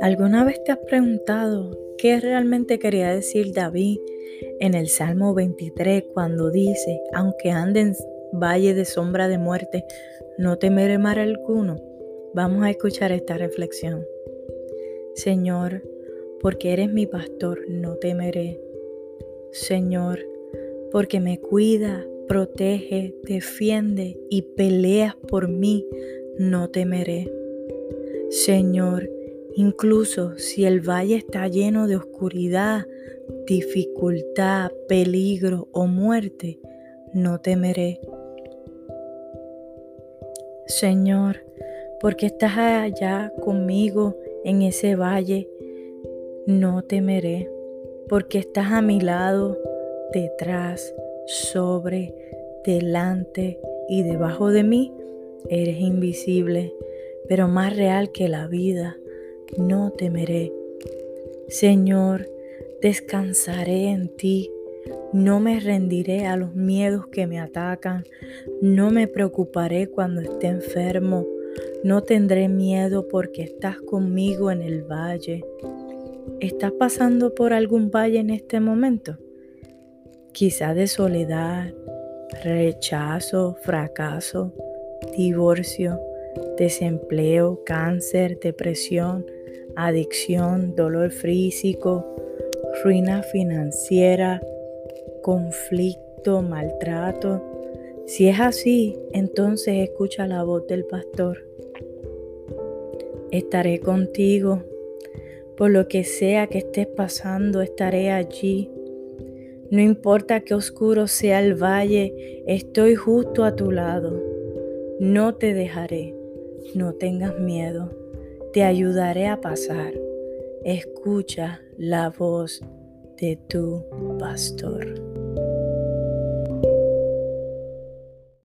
¿Alguna vez te has preguntado qué realmente quería decir David en el Salmo 23 cuando dice, aunque ande en valle de sombra de muerte, no temeré mal alguno? Vamos a escuchar esta reflexión. Señor, porque eres mi pastor, no temeré. Señor, porque me cuida, protege, defiende y peleas por mí, no temeré. Señor, Incluso si el valle está lleno de oscuridad, dificultad, peligro o muerte, no temeré. Señor, porque estás allá conmigo en ese valle, no temeré, porque estás a mi lado, detrás, sobre, delante y debajo de mí, eres invisible, pero más real que la vida no temeré. Señor, descansaré en ti. No me rendiré a los miedos que me atacan. No me preocuparé cuando esté enfermo. No tendré miedo porque estás conmigo en el valle. ¿Estás pasando por algún valle en este momento? Quizá de soledad, rechazo, fracaso, divorcio, desempleo, cáncer, depresión, adicción, dolor físico, ruina financiera, conflicto, maltrato. Si es así, entonces escucha la voz del pastor. Estaré contigo. Por lo que sea que estés pasando, estaré allí. No importa qué oscuro sea el valle, estoy justo a tu lado. No te dejaré. No tengas miedo te ayudaré a pasar. Escucha la voz de tu pastor.